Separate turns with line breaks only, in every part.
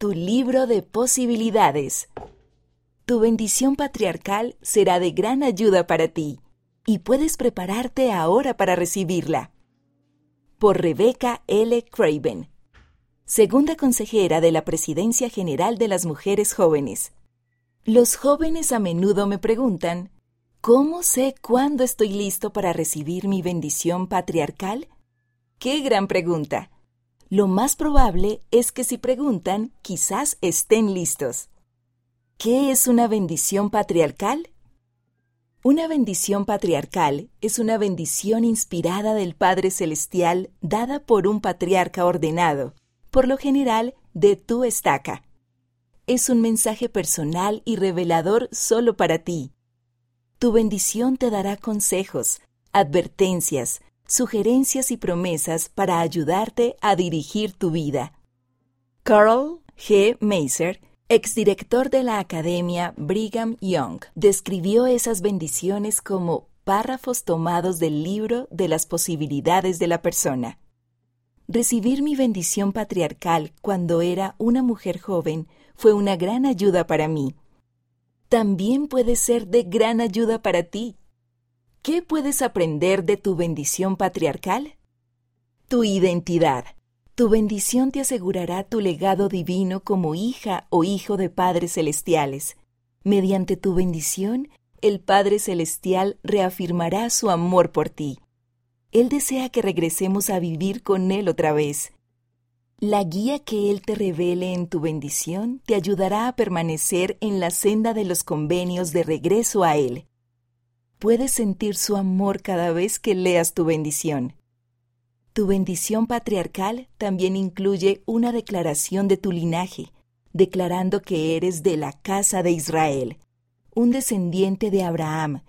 tu libro de posibilidades. Tu bendición patriarcal será de gran ayuda para ti y puedes prepararte ahora para recibirla. Por Rebecca L. Craven, segunda consejera de la Presidencia General de las Mujeres Jóvenes. Los jóvenes a menudo me preguntan, ¿cómo sé cuándo estoy listo para recibir mi bendición patriarcal? ¡Qué gran pregunta! Lo más probable es que si preguntan, quizás estén listos. ¿Qué es una bendición patriarcal? Una bendición patriarcal es una bendición inspirada del Padre Celestial dada por un patriarca ordenado, por lo general de tu estaca. Es un mensaje personal y revelador solo para ti. Tu bendición te dará consejos, advertencias, sugerencias y promesas para ayudarte a dirigir tu vida. Carl G. Maser, exdirector de la Academia Brigham Young, describió esas bendiciones como párrafos tomados del libro de las posibilidades de la persona. Recibir mi bendición patriarcal cuando era una mujer joven fue una gran ayuda para mí. También puede ser de gran ayuda para ti. ¿Qué puedes aprender de tu bendición patriarcal? Tu identidad. Tu bendición te asegurará tu legado divino como hija o hijo de padres celestiales. Mediante tu bendición, el Padre Celestial reafirmará su amor por ti. Él desea que regresemos a vivir con Él otra vez. La guía que Él te revele en tu bendición te ayudará a permanecer en la senda de los convenios de regreso a Él puedes sentir su amor cada vez que leas tu bendición. Tu bendición patriarcal también incluye una declaración de tu linaje, declarando que eres de la casa de Israel, un descendiente de Abraham,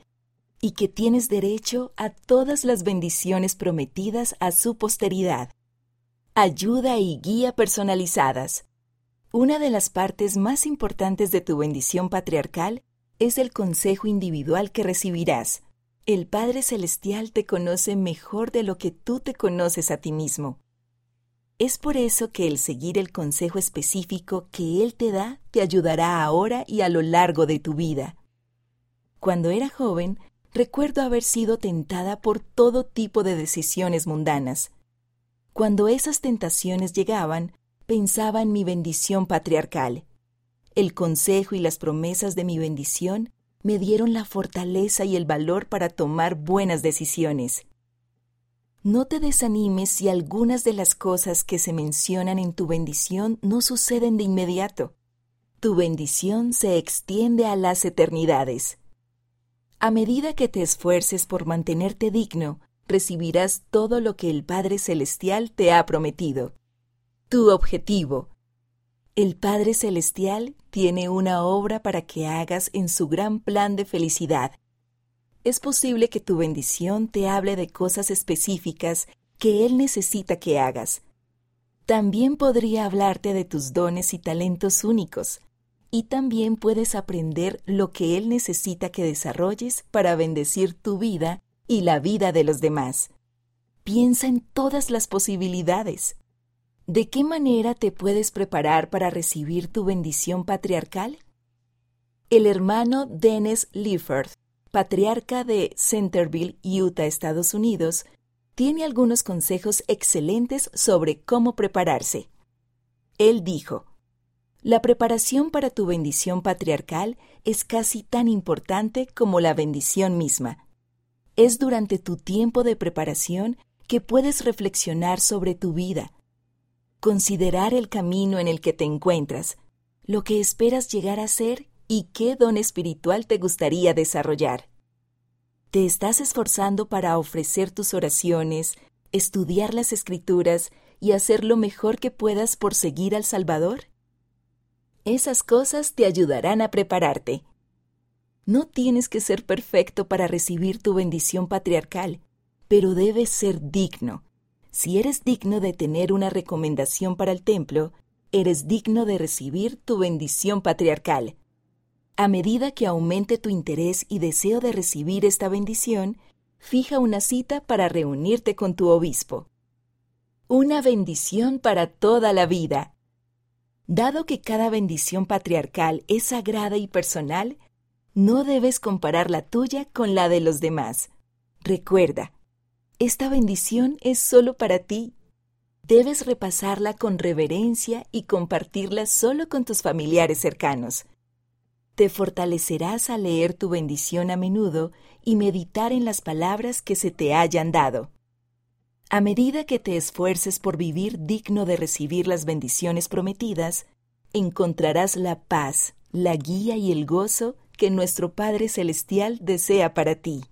y que tienes derecho a todas las bendiciones prometidas a su posteridad. Ayuda y guía personalizadas. Una de las partes más importantes de tu bendición patriarcal es el consejo individual que recibirás. El Padre Celestial te conoce mejor de lo que tú te conoces a ti mismo. Es por eso que el seguir el consejo específico que Él te da te ayudará ahora y a lo largo de tu vida. Cuando era joven, recuerdo haber sido tentada por todo tipo de decisiones mundanas. Cuando esas tentaciones llegaban, pensaba en mi bendición patriarcal el consejo y las promesas de mi bendición me dieron la fortaleza y el valor para tomar buenas decisiones. No te desanimes si algunas de las cosas que se mencionan en tu bendición no suceden de inmediato. Tu bendición se extiende a las eternidades. A medida que te esfuerces por mantenerte digno, recibirás todo lo que el Padre Celestial te ha prometido. Tu objetivo, el Padre Celestial tiene una obra para que hagas en su gran plan de felicidad. Es posible que tu bendición te hable de cosas específicas que Él necesita que hagas. También podría hablarte de tus dones y talentos únicos, y también puedes aprender lo que Él necesita que desarrolles para bendecir tu vida y la vida de los demás. Piensa en todas las posibilidades. ¿De qué manera te puedes preparar para recibir tu bendición patriarcal? El hermano Dennis Lifford, patriarca de Centerville, Utah, Estados Unidos, tiene algunos consejos excelentes sobre cómo prepararse. Él dijo, La preparación para tu bendición patriarcal es casi tan importante como la bendición misma. Es durante tu tiempo de preparación que puedes reflexionar sobre tu vida, considerar el camino en el que te encuentras, lo que esperas llegar a ser y qué don espiritual te gustaría desarrollar. ¿Te estás esforzando para ofrecer tus oraciones, estudiar las escrituras y hacer lo mejor que puedas por seguir al Salvador? Esas cosas te ayudarán a prepararte. No tienes que ser perfecto para recibir tu bendición patriarcal, pero debes ser digno, si eres digno de tener una recomendación para el templo, eres digno de recibir tu bendición patriarcal. A medida que aumente tu interés y deseo de recibir esta bendición, fija una cita para reunirte con tu obispo. Una bendición para toda la vida. Dado que cada bendición patriarcal es sagrada y personal, no debes comparar la tuya con la de los demás. Recuerda, esta bendición es solo para ti. Debes repasarla con reverencia y compartirla solo con tus familiares cercanos. Te fortalecerás al leer tu bendición a menudo y meditar en las palabras que se te hayan dado. A medida que te esfuerces por vivir digno de recibir las bendiciones prometidas, encontrarás la paz, la guía y el gozo que nuestro Padre Celestial desea para ti.